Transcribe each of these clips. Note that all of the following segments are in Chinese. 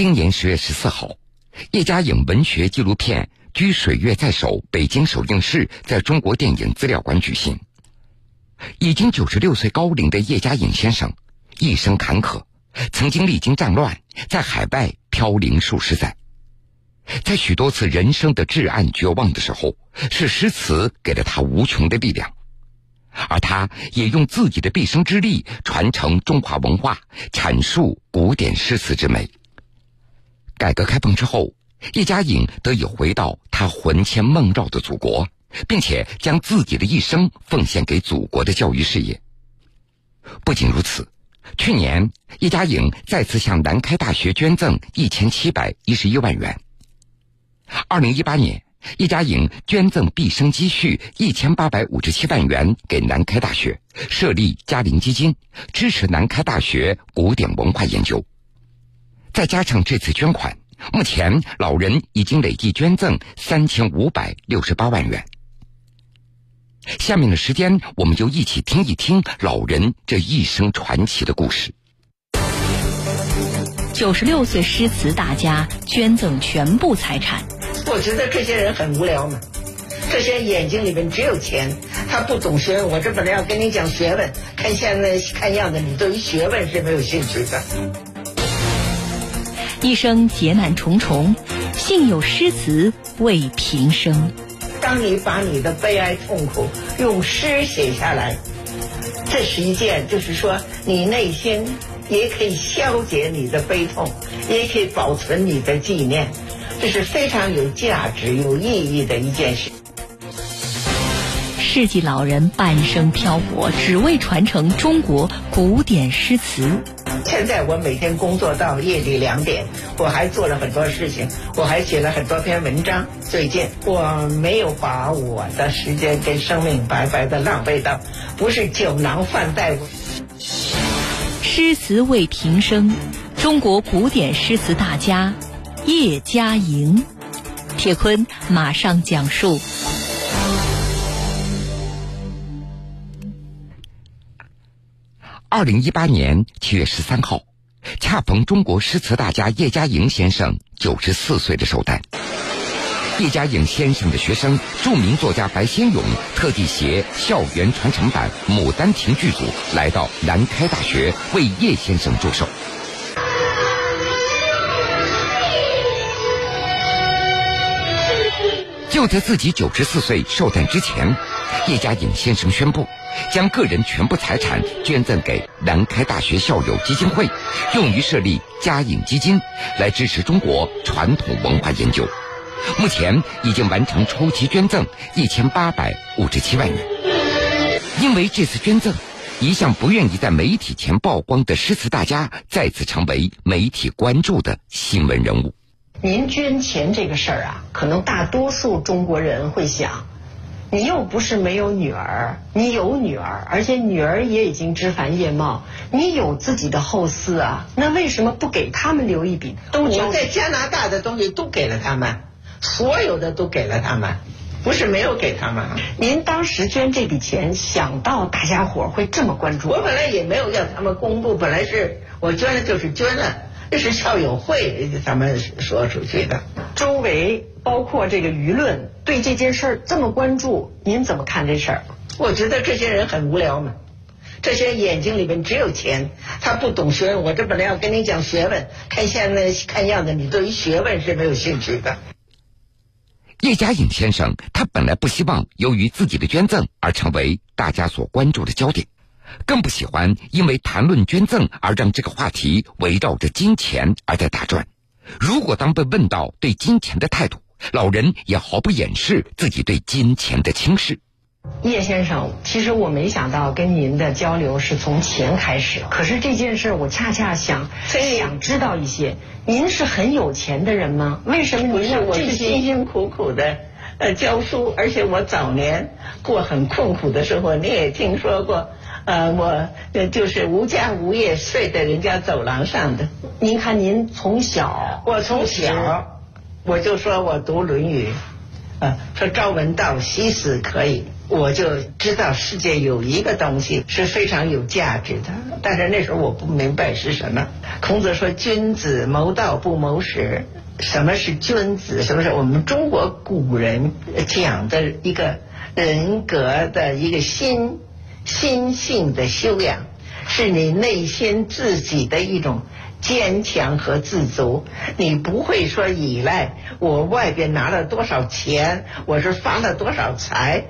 今年十月十四号，叶嘉莹文学纪录片《居水月在手》北京首映式在中国电影资料馆举行。已经九十六岁高龄的叶嘉莹先生，一生坎坷，曾经历经战乱，在海外飘零数十载。在许多次人生的至暗绝望的时候，是诗词给了他无穷的力量，而他也用自己的毕生之力传承中华文化，阐述古典诗词之美。改革开放之后，叶嘉莹得以回到他魂牵梦绕的祖国，并且将自己的一生奉献给祖国的教育事业。不仅如此，去年叶嘉莹再次向南开大学捐赠一千七百一十一万元。二零一八年，叶嘉莹捐赠毕生积蓄一千八百五十七万元给南开大学，设立嘉陵基金，支持南开大学古典文化研究。再加上这次捐款，目前老人已经累计捐赠三千五百六十八万元。下面的时间，我们就一起听一听老人这一生传奇的故事。九十六岁诗词大家捐赠全部财产。我觉得这些人很无聊嘛，这些眼睛里面只有钱，他不懂学问。我这本来要跟你讲学问，看现在看样子你对于学问是没有兴趣的。一生劫难重重，幸有诗词慰平生。当你把你的悲哀痛苦用诗写下来，这是一件，就是说你内心也可以消解你的悲痛，也可以保存你的纪念。这是非常有价值、有意义的一件事。世纪老人半生漂泊，只为传承中国古典诗词。现在我每天工作到夜里两点，我还做了很多事情，我还写了很多篇文章。最近我没有把我的时间跟生命白白的浪费到，不是酒囊饭袋。诗词为平生，中国古典诗词大家。叶嘉莹，铁坤马上讲述。二零一八年七月十三号，恰逢中国诗词大家叶嘉莹先生九十四岁的寿诞。叶嘉莹先生的学生、著名作家白先勇特地携校园传承版《牡丹亭》剧组来到南开大学为叶先生祝寿。就在自己九十四岁寿诞之前，叶嘉莹先生宣布，将个人全部财产捐赠给南开大学校友基金会，用于设立嘉颖基金，来支持中国传统文化研究。目前已经完成初期捐赠一千八百五十七万元。因为这次捐赠，一向不愿意在媒体前曝光的诗词大家，再次成为媒体关注的新闻人物。您捐钱这个事儿啊，可能大多数中国人会想，你又不是没有女儿，你有女儿，而且女儿也已经枝繁叶茂，你有自己的后嗣啊，那为什么不给他们留一笔？都我在加拿大的东西都给了他们，所有的都给了他们，不是没有给他们。您当时捐这笔钱，想到大家伙会这么关注？我本来也没有要他们公布，本来是我捐了就是捐了。这 是校友会咱们说出去的，周围包括这个舆论对这件事儿这么关注，您怎么看这事儿？我觉得这些人很无聊嘛，这些眼睛里面只有钱，他不懂学问。我这本来要跟你讲学问，看现在看样子你对于学问是没有兴趣的。叶嘉颖先生，他本来不希望由于自己的捐赠而成为大家所关注的焦点。更不喜欢因为谈论捐赠而让这个话题围绕着金钱而在打转。如果当被问到对金钱的态度，老人也毫不掩饰自己对金钱的轻视。叶先生，其实我没想到跟您的交流是从钱开始，可是这件事我恰恰想想知道一些。您是很有钱的人吗？为什么您我是辛辛苦苦的呃教书，而且我早年过很困苦的生活，你也听说过。呃，我就是无家无业，睡在人家走廊上的。您看，您从小，我从小我就说我读《论语》，啊，说朝闻道，夕死可以，我就知道世界有一个东西是非常有价值的。但是那时候我不明白是什么。孔子说：“君子谋道不谋食。”什么是君子？什么是我们中国古人讲的一个人格的一个心心性的修养？是你内心自己的一种。坚强和自足，你不会说依赖我外边拿了多少钱，我是发了多少财，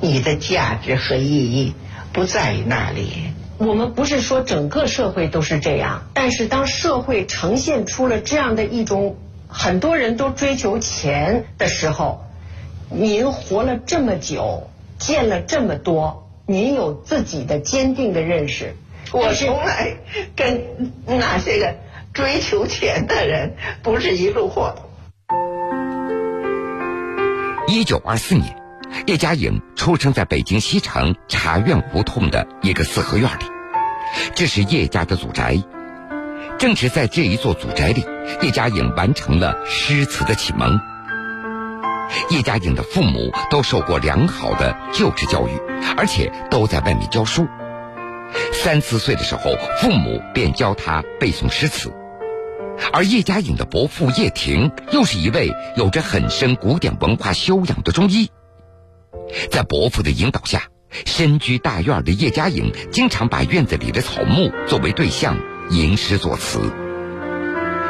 你的价值和意义不在于那里。我们不是说整个社会都是这样，但是当社会呈现出了这样的一种很多人都追求钱的时候，您活了这么久，见了这么多，您有自己的坚定的认识。我从来跟那些个追求钱的人不是一路货。一九二四年，叶嘉莹出生在北京西城茶院胡同的一个四合院里，这是叶家的祖宅。正是在这一座祖宅里，叶嘉莹完成了诗词的启蒙。叶嘉莹的父母都受过良好的旧制教育，而且都在外面教书。三四岁的时候，父母便教他背诵诗词，而叶嘉颖的伯父叶廷又是一位有着很深古典文化修养的中医。在伯父的引导下，身居大院的叶嘉颖经常把院子里的草木作为对象吟诗作词。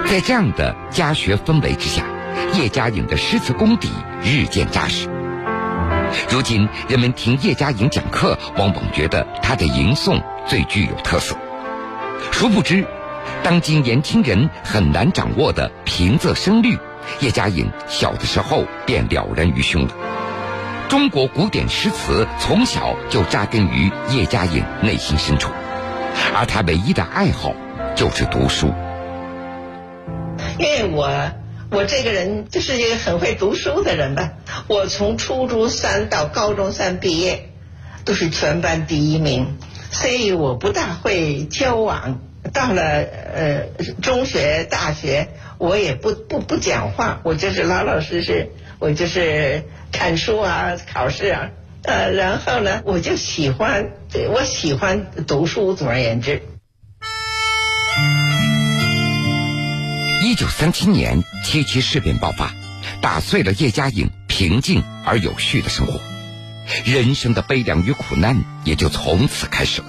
在这样的家学氛围之下，叶嘉颖的诗词功底日渐扎实。如今，人们听叶嘉莹讲课，往往觉得她的吟诵最具有特色。殊不知，当今年轻人很难掌握的平仄声律，叶嘉莹小的时候便了然于胸了。中国古典诗词从小就扎根于叶嘉莹内心深处，而她唯一的爱好就是读书。因为我。我这个人就是一个很会读书的人吧。我从初中三到高中三毕业，都是全班第一名，所以我不大会交往。到了呃中学、大学，我也不不不讲话，我就是老老实实，我就是看书啊、考试啊。呃，然后呢，我就喜欢，我喜欢读书。总而言之。九三七年，七七事变爆发，打碎了叶嘉颖平静而有序的生活，人生的悲凉与苦难也就从此开始了。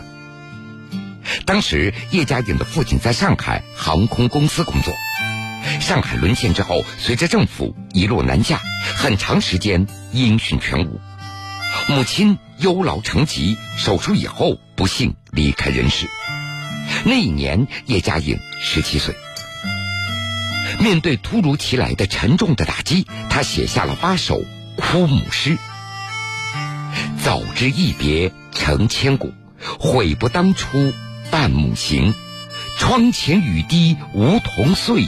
当时，叶嘉颖的父亲在上海航空公司工作，上海沦陷之后，随着政府一路南下，很长时间音讯全无。母亲忧劳成疾，手术以后不幸离开人世。那一年，叶嘉颖十七岁。面对突如其来的沉重的打击，他写下了八首哭母诗：“早知一别成千古，悔不当初伴母行。窗前雨滴梧桐碎，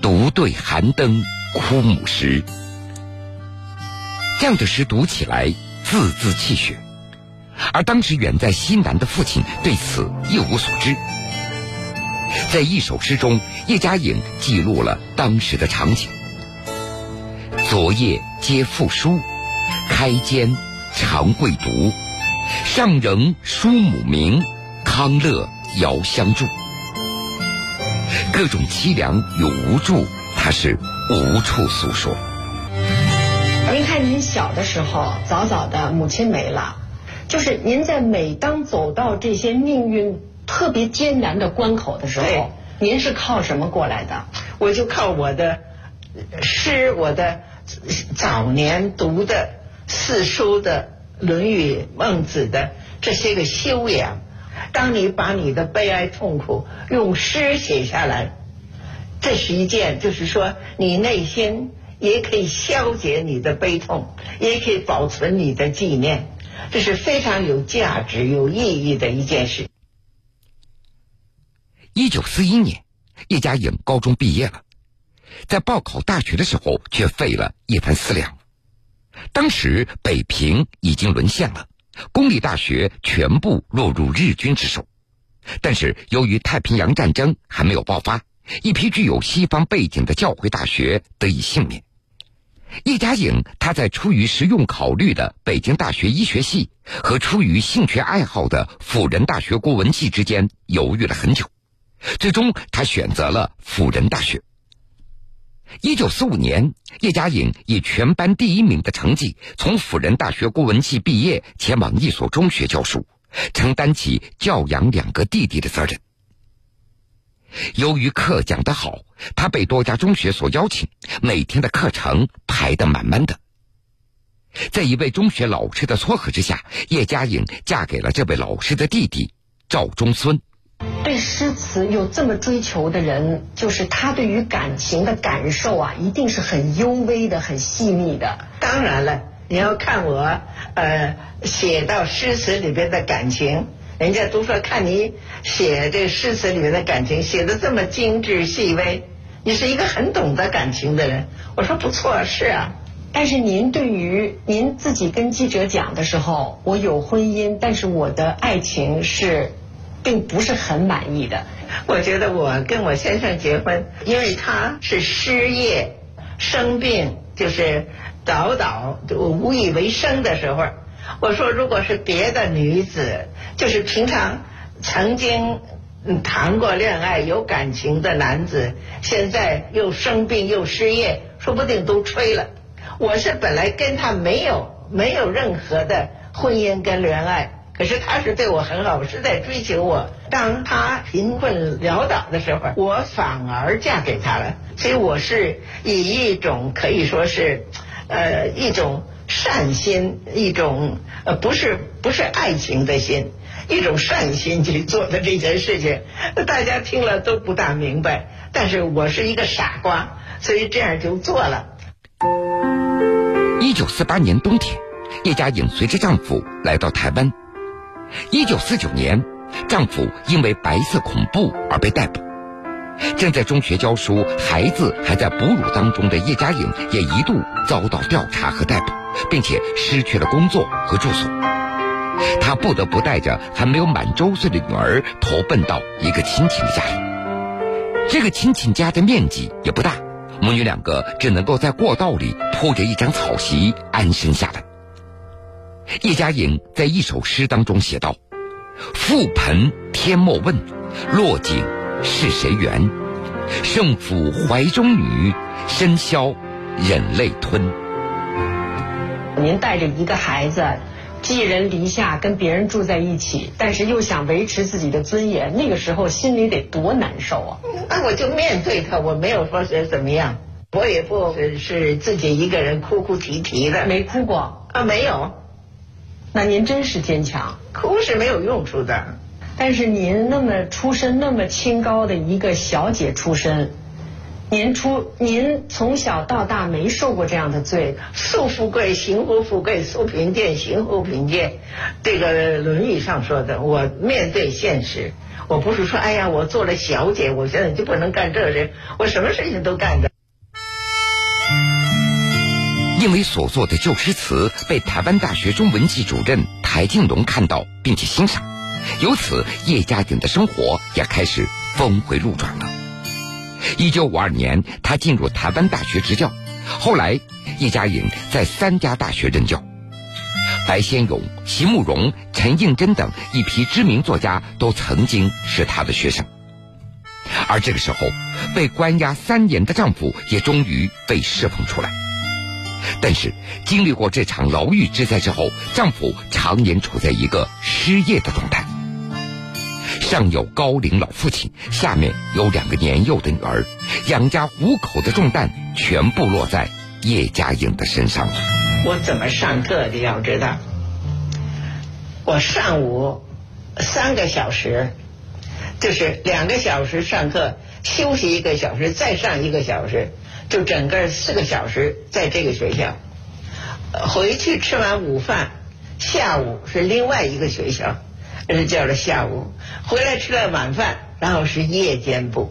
独对寒灯哭母时。”这样的诗读起来字字泣血，而当时远在西南的父亲对此一无所知。在一首诗中，叶嘉颖记录了当时的场景：昨夜接父书，开间常贵读，上仍书母名，康乐遥相助。各种凄凉与无助，他是无处诉说。您看，您小的时候，早早的母亲没了，就是您在每当走到这些命运。特别艰难的关口的时候，您是靠什么过来的？我就靠我的诗，我的早年读的四书的《论语》《孟子》的这些个修养。当你把你的悲哀痛苦用诗写下来，这是一件，就是说你内心也可以消解你的悲痛，也可以保存你的纪念，这是非常有价值、有意义的一件事。一九四一年，叶嘉颖高中毕业了，在报考大学的时候却费了一番思量。当时北平已经沦陷了，公立大学全部落入日军之手。但是由于太平洋战争还没有爆发，一批具有西方背景的教会大学得以幸免。叶嘉颖，她在出于实用考虑的北京大学医学系和出于兴趣爱好的辅仁大学国文系之间犹豫了很久，最终他选择了辅仁大学。一九四五年，叶嘉颖以全班第一名的成绩从辅仁大学国文系毕业，前往一所中学教书，承担起教养两个弟弟的责任。由于课讲得好，他被多家中学所邀请，每天的课程排得满满的。在一位中学老师的撮合之下，叶嘉颖嫁给了这位老师的弟弟赵中孙。对诗词有这么追求的人，就是他对于感情的感受啊，一定是很幽微的、很细腻的。当然了，你要看我呃写到诗词里边的感情。人家都说看你写这诗词里面的感情写的这么精致细微，你是一个很懂得感情的人。我说不错，是啊。但是您对于您自己跟记者讲的时候，我有婚姻，但是我的爱情是，并不是很满意的。我觉得我跟我先生结婚，因为他是失业、生病，就是早早就无以为生的时候。我说，如果是别的女子，就是平常曾经谈过恋爱、有感情的男子，现在又生病又失业，说不定都吹了。我是本来跟他没有没有任何的婚姻跟恋爱，可是他是对我很好，是在追求我。当他贫困潦倒的时候，我反而嫁给他了。所以我是以一种可以说是，呃，一种。善心一种呃不是不是爱情的心，一种善心去做的这件事情，大家听了都不大明白，但是我是一个傻瓜，所以这样就做了。一九四八年冬天，叶嘉颖随着丈夫来到台湾。一九四九年，丈夫因为白色恐怖而被逮捕。正在中学教书、孩子还在哺乳当中的叶嘉颖，也一度遭到调查和逮捕。并且失去了工作和住所，他不得不带着还没有满周岁的女儿投奔到一个亲戚的家里。这个亲戚家的面积也不大，母女两个只能够在过道里铺着一张草席安身下来。叶嘉莹在一首诗当中写道：“覆盆天莫问，落井是谁缘？圣府怀中女，深宵忍泪吞。”您带着一个孩子，寄人篱下，跟别人住在一起，但是又想维持自己的尊严，那个时候心里得多难受啊！那我就面对他，我没有说是怎么样，我也不是自己一个人哭哭啼啼的，没哭过啊，没有。那您真是坚强，哭是没有用处的。但是您那么出身那么清高的一个小姐出身。您出，您从小到大没受过这样的罪，素富贵，行乎富贵；素贫贱，行乎贫贱。这个《论语》上说的，我面对现实，我不是说，哎呀，我做了小姐，我现在就不能干这事，我什么事情都干着。因为所作的旧诗词被台湾大学中文系主任台静龙看到并且欣赏，由此叶嘉颖的生活也开始峰回路转了。一九五二年，他进入台湾大学执教。后来，叶嘉颖在三家大学任教。白先勇、席慕容、陈应真等一批知名作家都曾经是他的学生。而这个时候，被关押三年的丈夫也终于被释放出来。但是，经历过这场牢狱之灾之后，丈夫常年处在一个失业的状态。上有高龄老父亲，下面有两个年幼的女儿，养家糊口的重担全部落在叶嘉莹的身上了。我怎么上课的？要知道，我上午三个小时，就是两个小时上课，休息一个小时，再上一个小时，就整个四个小时在这个学校。回去吃完午饭，下午是另外一个学校。是叫了下午回来吃了晚饭，然后是夜间部。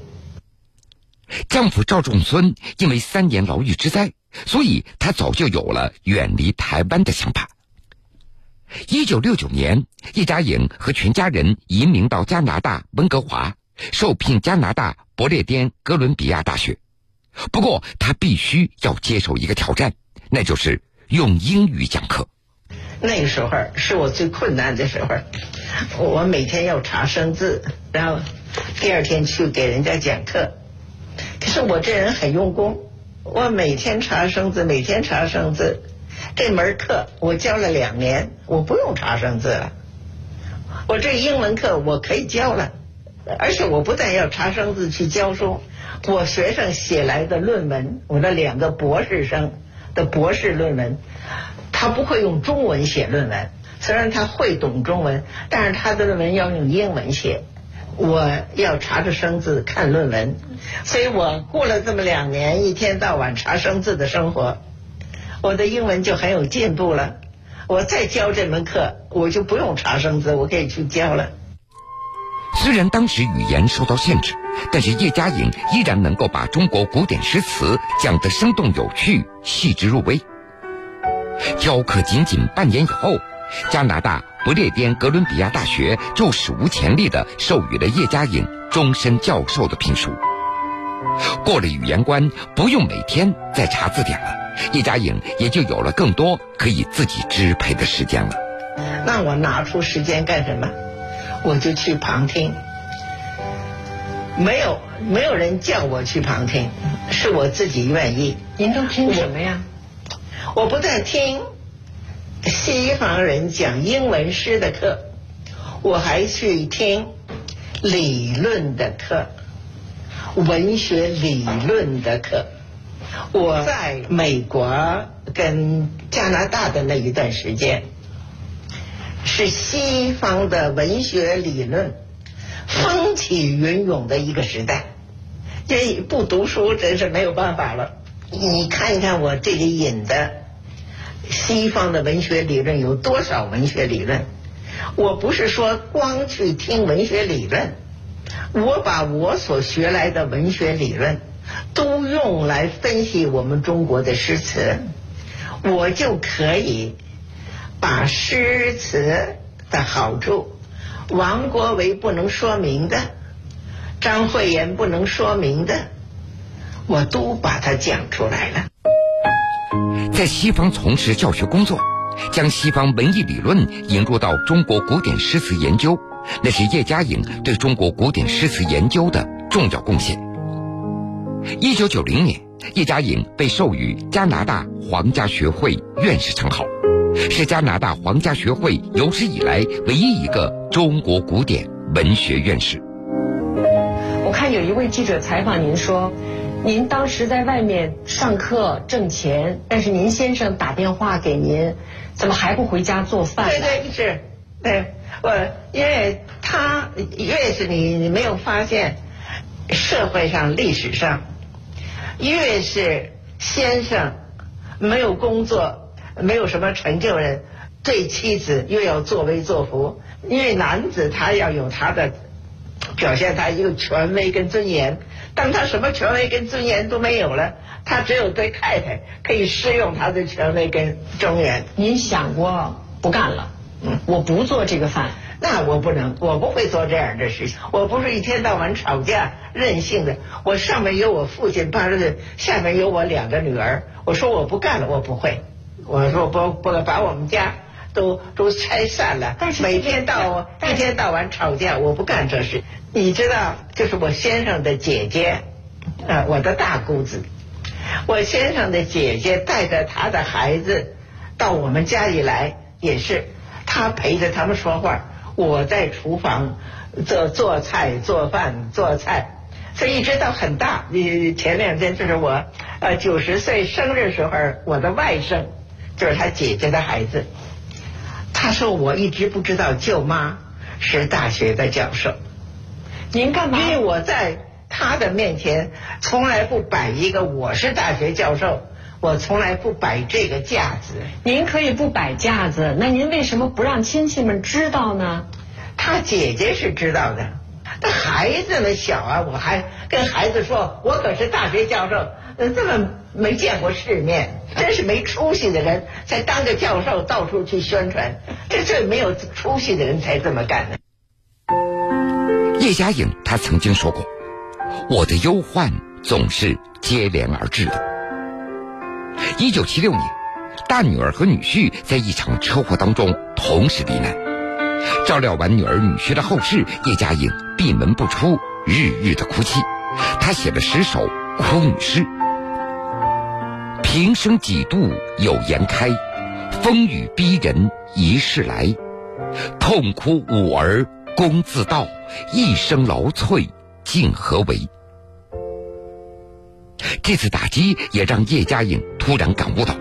丈夫赵仲孙因为三年牢狱之灾，所以他早就有了远离台湾的想法。一九六九年，叶嘉颖和全家人移民到加拿大温哥华，受聘加拿大不列颠哥伦比亚大学。不过，他必须要接受一个挑战，那就是用英语讲课。那个时候是我最困难的时候，我每天要查生字，然后第二天去给人家讲课。可是我这人很用功，我每天查生字，每天查生字。这门课我教了两年，我不用查生字了。我这英文课我可以教了，而且我不但要查生字去教书，我学生写来的论文，我的两个博士生的博士论文。他不会用中文写论文，虽然他会懂中文，但是他的论文要用英文写。我要查着生字看论文，所以我过了这么两年一天到晚查生字的生活，我的英文就很有进步了。我再教这门课，我就不用查生字，我可以去教了。虽然当时语言受到限制，但是叶嘉莹依然能够把中国古典诗词讲得生动有趣、细致入微。教课仅仅半年以后，加拿大不列颠哥伦比亚大学就史无前例的授予了叶嘉莹终身教授的评书。过了语言关，不用每天再查字典了，叶嘉莹也就有了更多可以自己支配的时间了。那我拿出时间干什么？我就去旁听。没有，没有人叫我去旁听，是我自己愿意。您都听什么呀？我不但听西方人讲英文诗的课，我还去听理论的课，文学理论的课。我在美国跟加拿大的那一段时间，是西方的文学理论风起云涌的一个时代。这不读书真是没有办法了。你看一看我这里引的。西方的文学理论有多少文学理论？我不是说光去听文学理论，我把我所学来的文学理论都用来分析我们中国的诗词，我就可以把诗词的好处，王国维不能说明的，张惠言不能说明的，我都把它讲出来了。在西方从事教学工作，将西方文艺理论引入到中国古典诗词研究，那是叶嘉莹对中国古典诗词研究的重要贡献。一九九零年，叶嘉莹被授予加拿大皇家学会院士称号，是加拿大皇家学会有史以来唯一一个中国古典文学院士。我看有一位记者采访您说。您当时在外面上课挣钱，但是您先生打电话给您，怎么还不回家做饭？对对是，对我，因为他越是你你没有发现，社会上历史上，越是先生没有工作，没有什么成就人，对妻子又要作威作福，因为男子他要有他的表现，他一个权威跟尊严。当他什么权威跟尊严都没有了，他只有对太太可以施用他的权威跟尊严。您想过不干了？嗯，我不做这个饭，那我不能，我不会做这样的事情。我不是一天到晚吵架、任性的。我上面有我父亲八十岁，下面有我两个女儿。我说我不干了，我不会。我说不不把我们家都都拆散了。但是每天到一天到晚吵架，我不干这事。你知道，就是我先生的姐姐，呃，我的大姑子，我先生的姐姐带着他的孩子到我们家里来，也是他陪着他们说话，我在厨房做做菜、做饭、做菜，所以一直到很大。你前两天就是我呃九十岁生日时候，我的外甥就是他姐姐的孩子，他说我一直不知道舅妈是大学的教授。您干嘛？因为我在他的面前从来不摆一个我是大学教授，我从来不摆这个架子。您可以不摆架子，那您为什么不让亲戚们知道呢？他姐姐是知道的，那孩子们小啊，我还跟孩子说，我可是大学教授，这么没见过世面，真是没出息的人才当个教授到处去宣传，这最没有出息的人才这么干呢。叶嘉莹她曾经说过：“我的忧患总是接连而至的。”一九七六年，大女儿和女婿在一场车祸当中同时罹难。照料完女儿女婿的后事，叶嘉颖闭门不出，日日的哭泣。他写了十首哭女诗：平生几度有颜开，风雨逼人一世来。痛哭五儿功自道，一生劳瘁竟何为？这次打击也让叶嘉颖突然感悟到，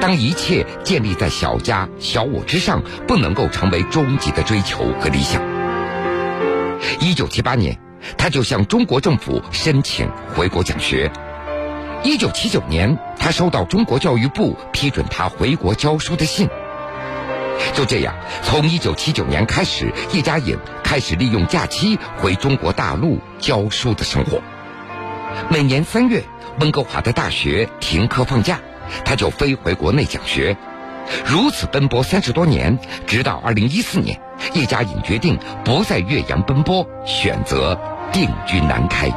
当一切建立在小家小我之上，不能够成为终极的追求和理想。一九七八年，他就向中国政府申请回国讲学。一九七九年，他收到中国教育部批准他回国教书的信。就这样，从一九七九年开始，叶嘉颖开始利用假期回中国大陆教书的生活。每年三月，温哥华的大学停课放假，他就飞回国内讲学。如此奔波三十多年，直到二零一四年，叶嘉莹决定不在岳阳奔波，选择定居南开。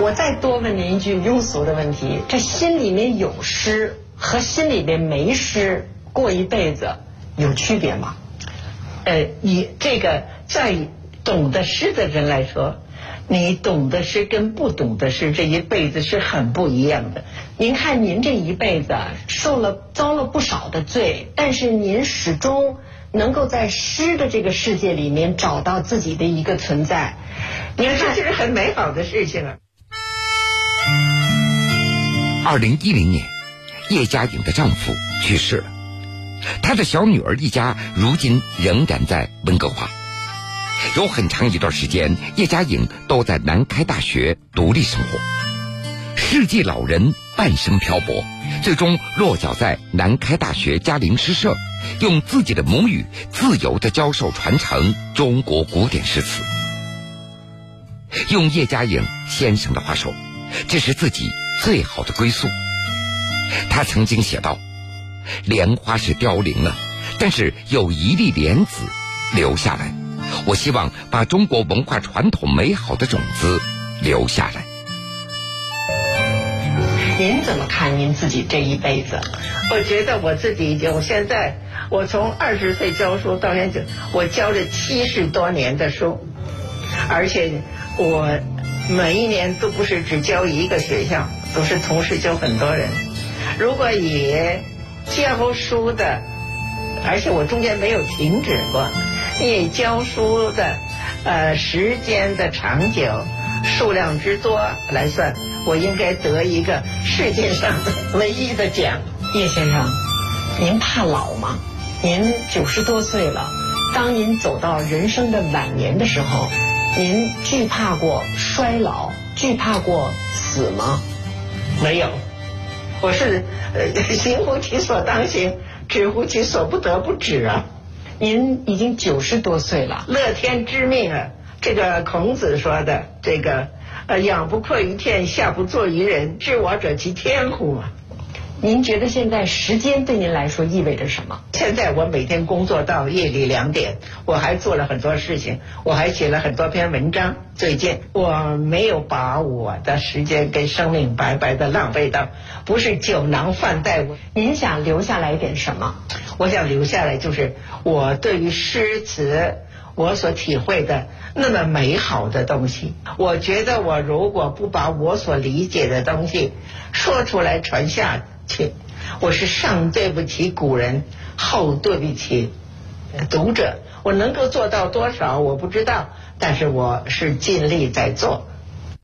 我再多问您一句庸俗的问题：这心里面有诗和心里面没诗，过一辈子有区别吗？呃，你这个在懂得诗的人来说。你懂的诗跟不懂的诗，这一辈子是很不一样的。您看，您这一辈子受了遭了不少的罪，但是您始终能够在诗的这个世界里面找到自己的一个存在。你看，这是很美好的事情啊。二零一零年，叶嘉莹的丈夫去世了，她的小女儿一家如今仍然在温哥华。有很长一段时间，叶嘉莹都在南开大学独立生活。世纪老人半生漂泊，最终落脚在南开大学嘉陵诗社，用自己的母语自由的教授传承中国古典诗词。用叶嘉莹先生的话说，这是自己最好的归宿。他曾经写道：“莲花是凋零了，但是有一粒莲子留下来。”我希望把中国文化传统美好的种子留下来。您怎么看您自己这一辈子？我觉得我自己已经，我现在我从二十岁教书到现在，我教了七十多年的书，而且我每一年都不是只教一个学校，都是同时教很多人。如果以教书的，而且我中间没有停止过。以教书的呃时间的长久、数量之多来算，我应该得一个世界上唯一的奖。叶先生，您怕老吗？您九十多岁了，当您走到人生的晚年的时候，您惧怕过衰老，惧怕过死吗？没有，我是呃行乎其所当行，止乎其所不得不止啊。您已经九十多岁了，乐天知命啊！这个孔子说的，这个呃，仰不愧于天，下不作于人，知我者其天乎嘛。您觉得现在时间对您来说意味着什么？现在我每天工作到夜里两点，我还做了很多事情，我还写了很多篇文章。最近我没有把我的时间跟生命白白的浪费到，不是酒囊饭袋。您想留下来一点什么？我想留下来就是我对于诗词我所体会的那么美好的东西。我觉得我如果不把我所理解的东西说出来传下。去，我是上对不起古人，后对不起读者。我能够做到多少，我不知道，但是我是尽力在做。